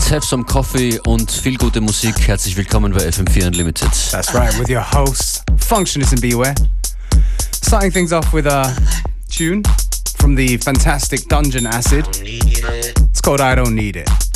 Let's have some coffee und viel gute Musik. Herzlich willkommen bei FM4 Unlimited. That's right, with your hosts, Functionist and Beware. Starting things off with a tune from the fantastic Dungeon Acid. It's called I Don't Need It.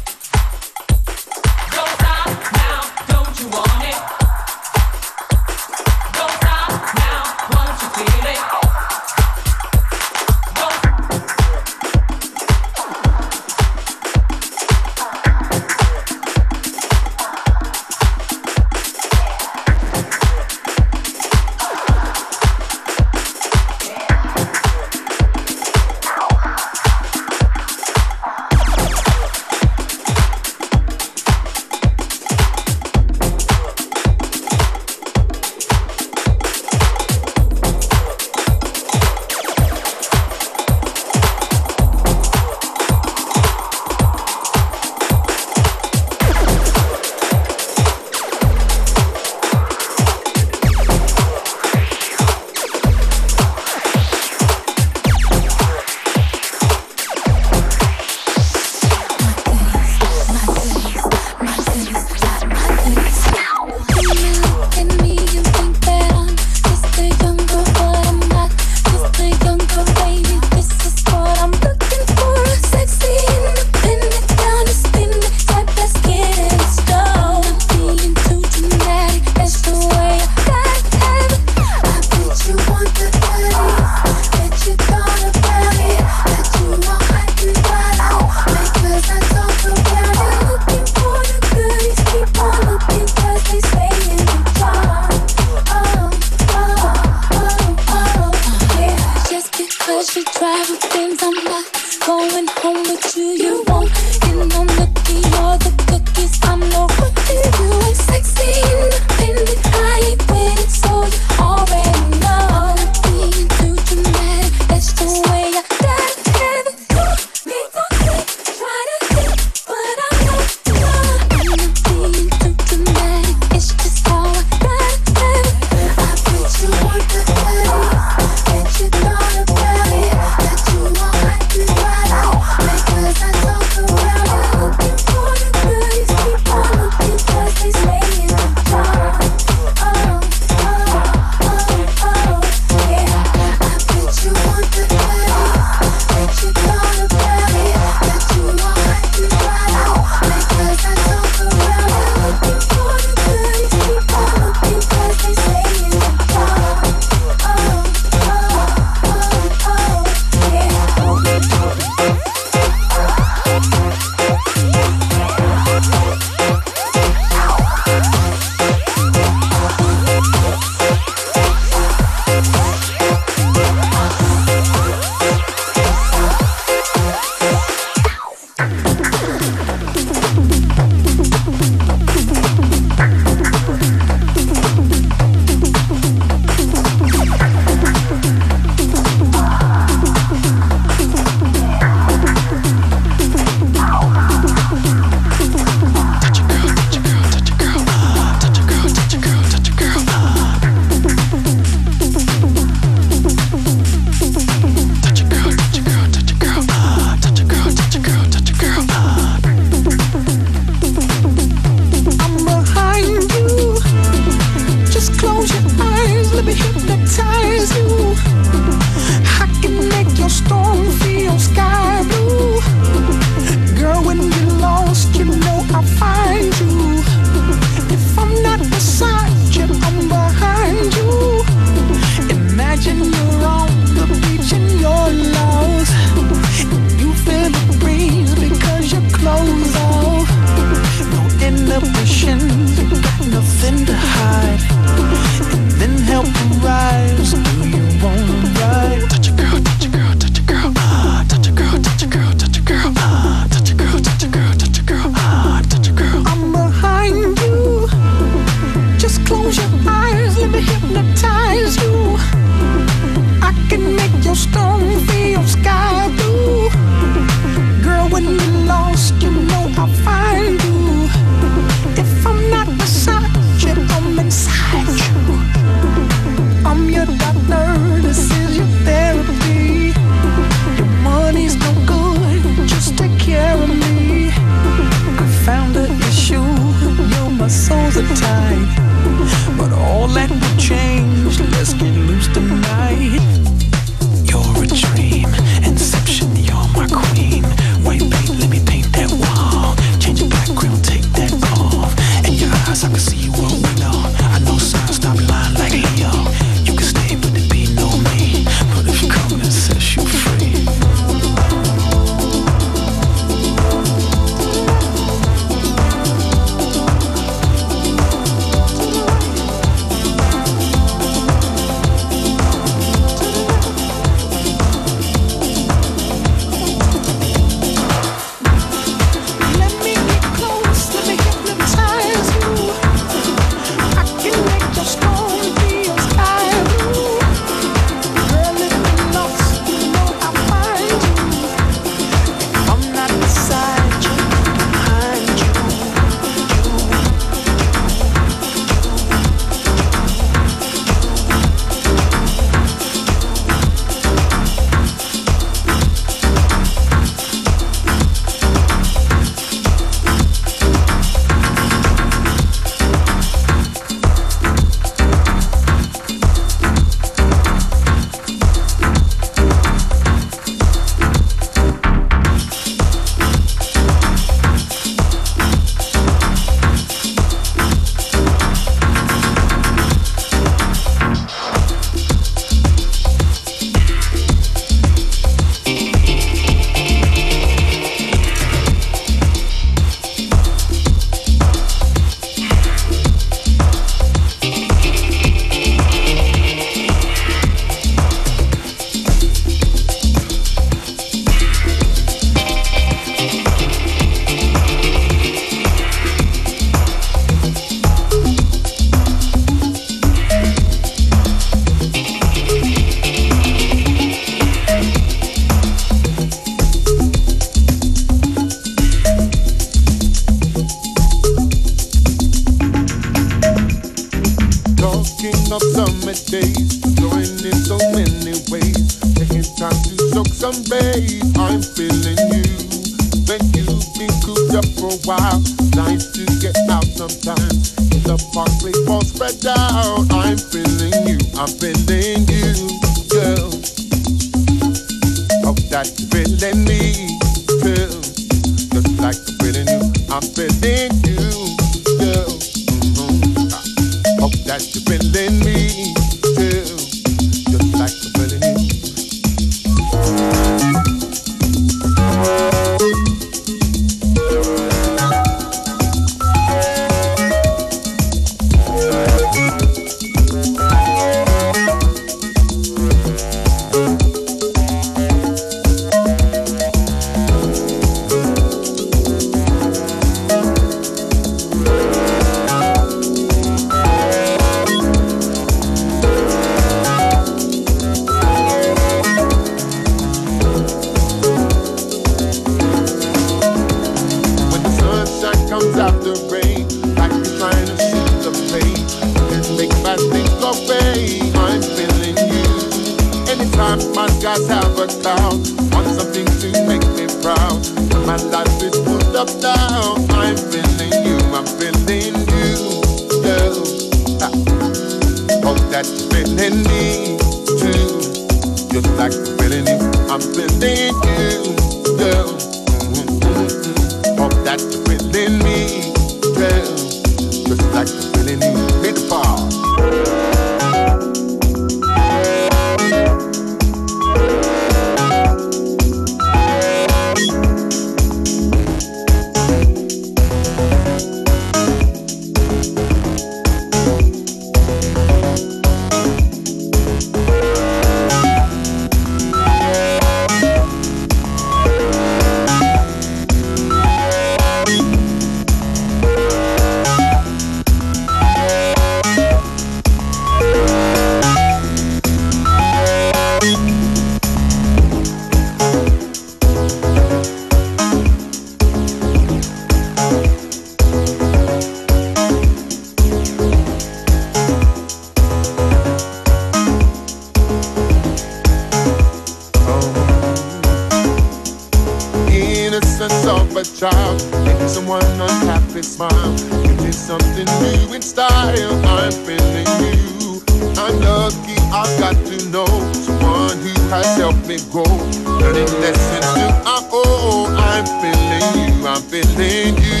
A child. Making someone unhappy smile. It is something new in style. I'm feeling you. I'm lucky I've got to know someone who has helped me grow. Learning lessons to I owe. I'm feeling you. I'm feeling you.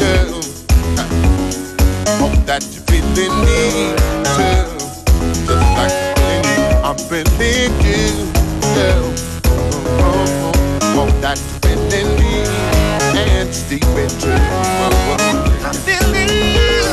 Girl. Hope that you're feeling me too. Just like I'm feeling you. I'm feeling you. Girl. Oh, oh, oh. Hope that you're feeling it's deep into I'm feeling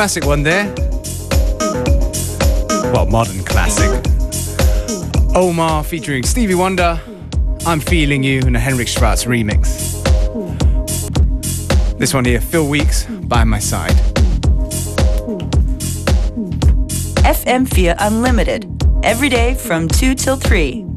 Classic one there. Well, modern classic. Omar featuring Stevie Wonder. I'm Feeling You in a Henrik Schwarz remix. This one here, Phil Weeks, By My Side. FM4 Unlimited. Every day from 2 till 3.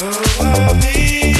Who I need.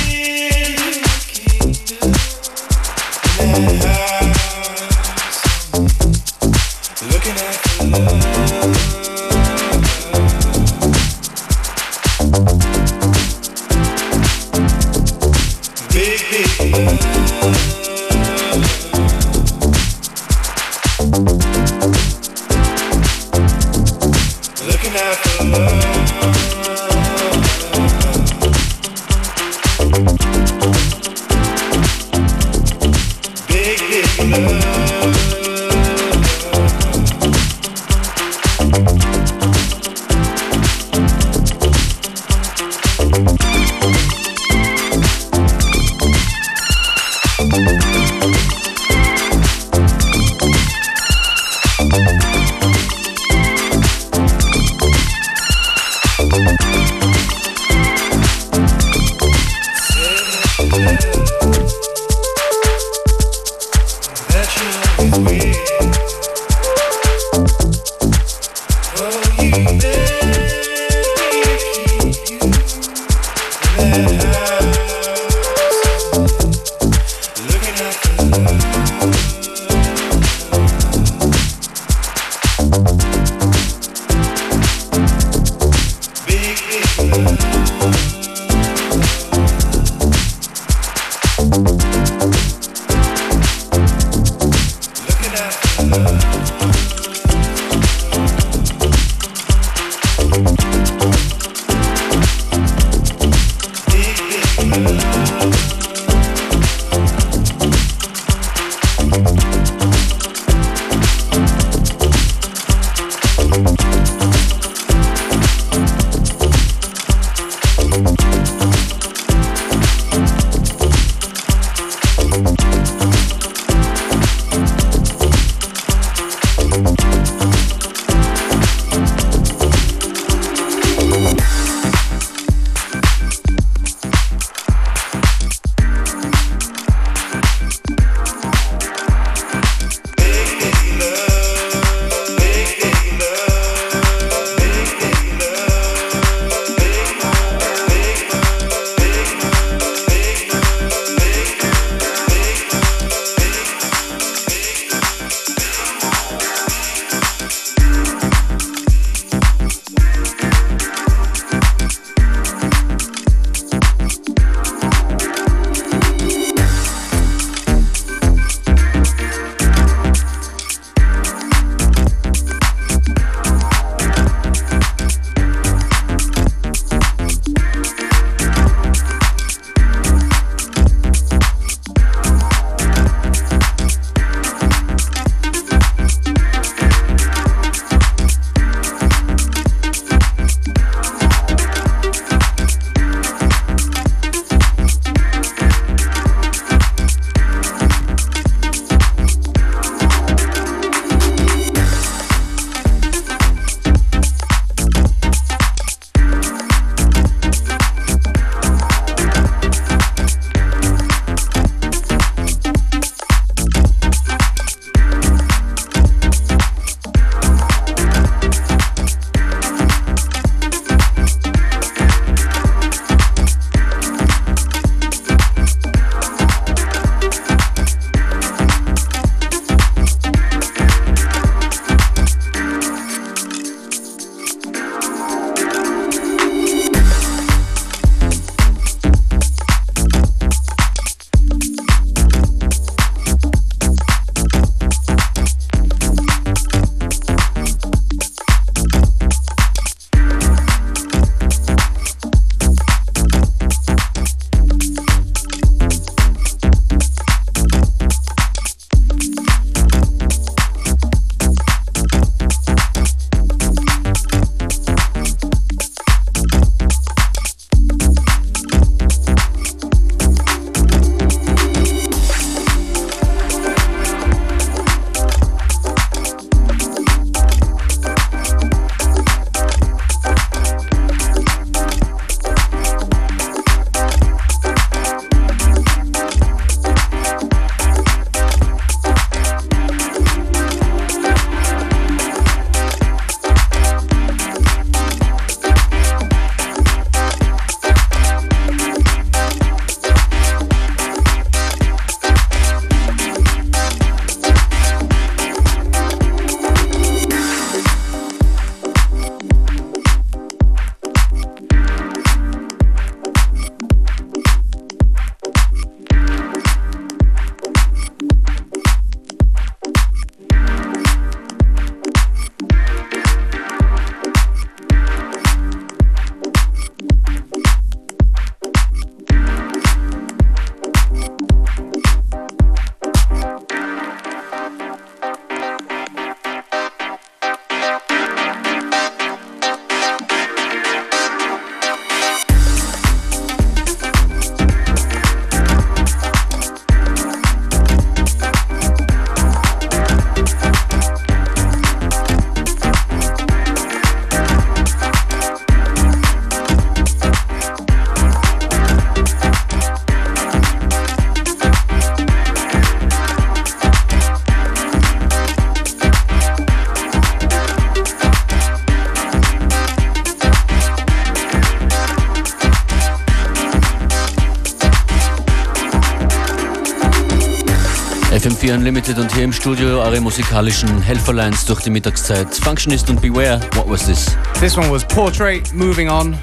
FM4 Unlimited und hier im Studio eure musikalischen Helferlines durch die Mittagszeit. Functionist und Beware, what was this? This one was Portrait, moving on.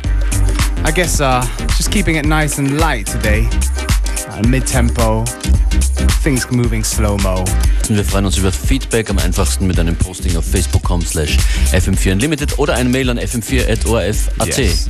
I guess uh, just keeping it nice and light today. Uh, Mid tempo, things moving slow mo. Und wir freuen uns über Feedback am einfachsten mit einem Posting auf facebook.com slash fm4 unlimited oder eine Mail an fm4.orf.at. Yes.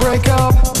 Break up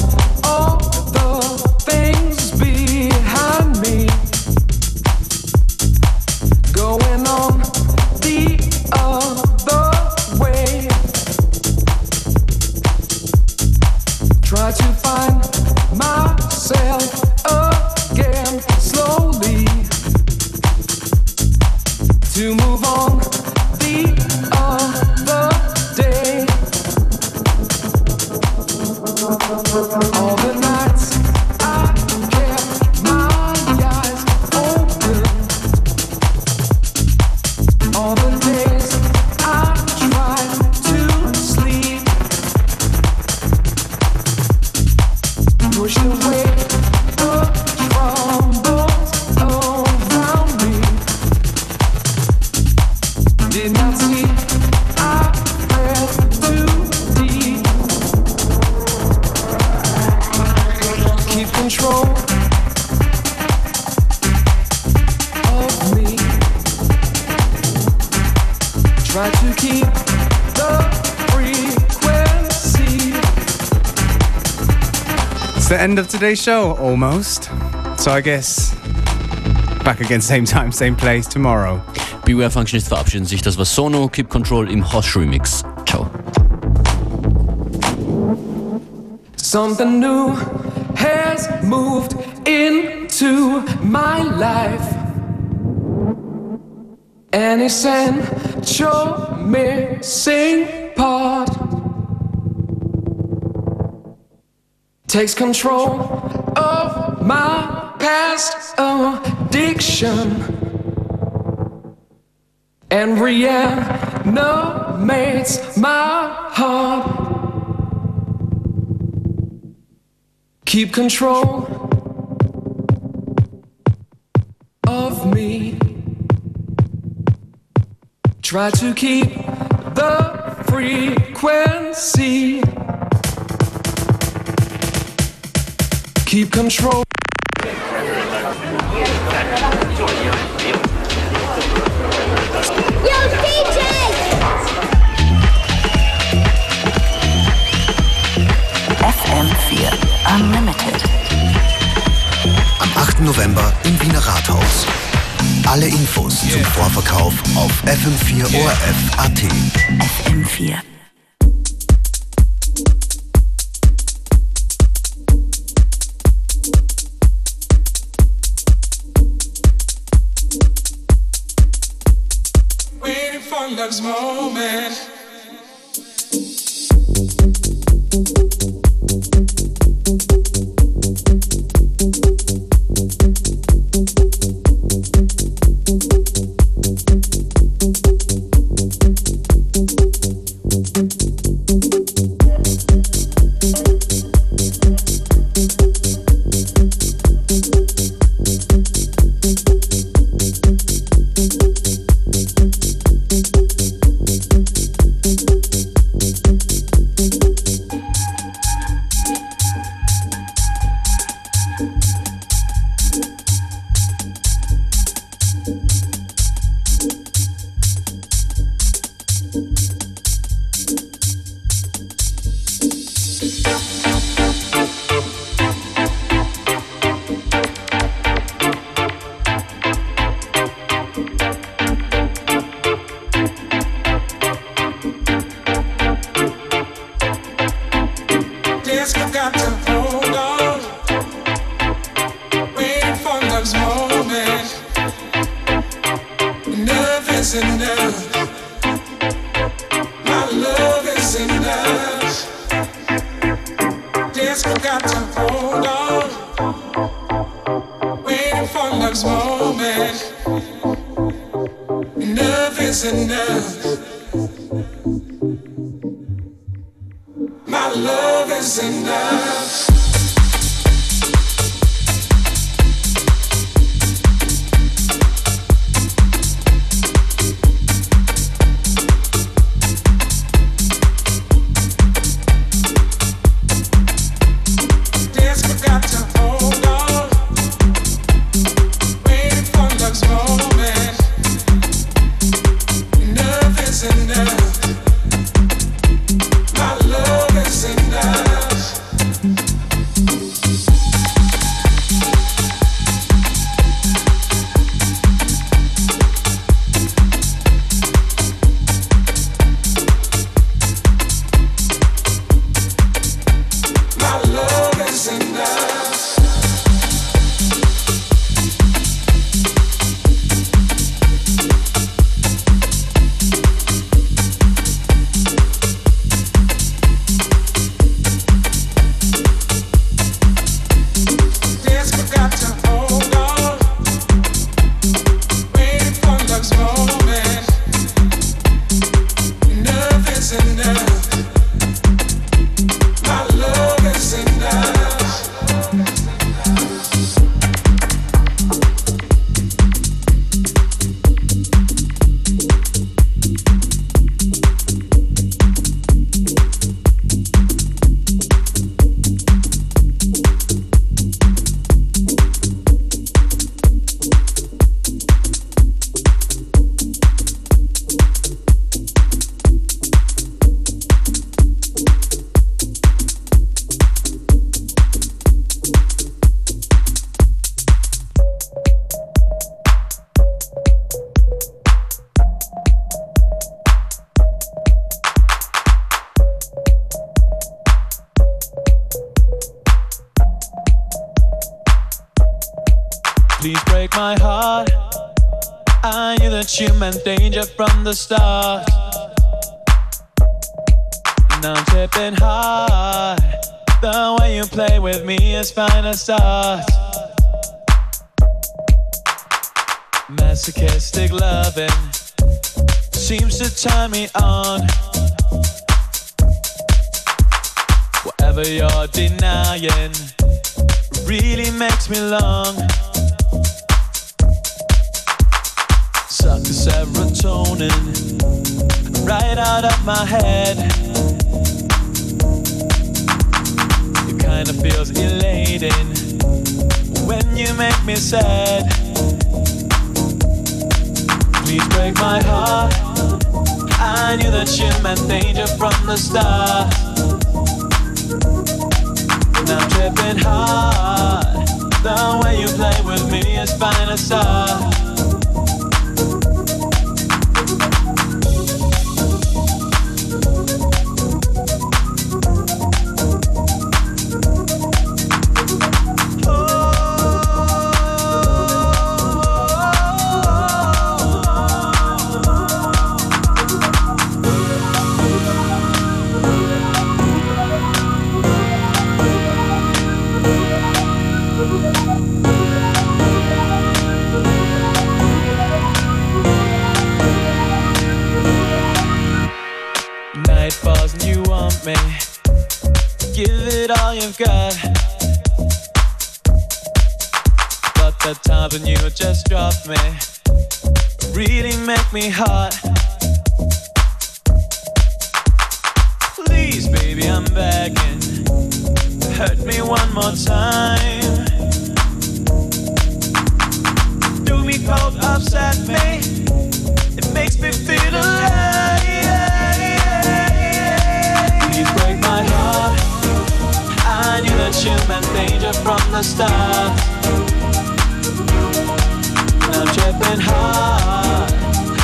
It's the end of today's show, almost. So I guess back again, same time, same place tomorrow. Beware Functionist verabschieden sich. Das war Sono, Keep Control im Hosh Remix. Ciao. Something new has moved into my life. An essential missing part takes control of my past addiction and reanimates my heart. Keep control of me. Try to keep the frequency. Keep control. Yo, DJ! FM4 Unlimited. Am 8. November im Wiener Rathaus. Alle Infos zum Vorverkauf auf fm4orf.at. FM4. Waiting for love's moment. Meant danger from the start. Now I'm tripping hard. The way you play with me is fine to start. Masochistic loving seems to turn me on. Whatever you're denying really makes me long. Serotonin right out of my head. It kinda feels elating when you make me sad. Please break my heart. I knew that you meant danger from the start. Now I'm tripping hard. The way you play with me is fine as start. When you just dropped me really make me hot. Please, baby, I'm begging. Hurt me one more time. Do me cold, upset me. It makes me feel alive. Please break my heart. I knew that you meant danger from the start. I'm tripping hard.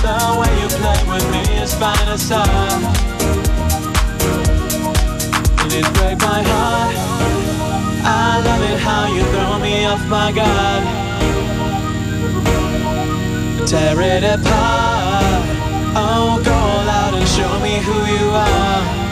The way you play with me is fine as start. Please break my heart. I love it how you throw me off my guard. tear it apart. Oh, go all out and show me who you are.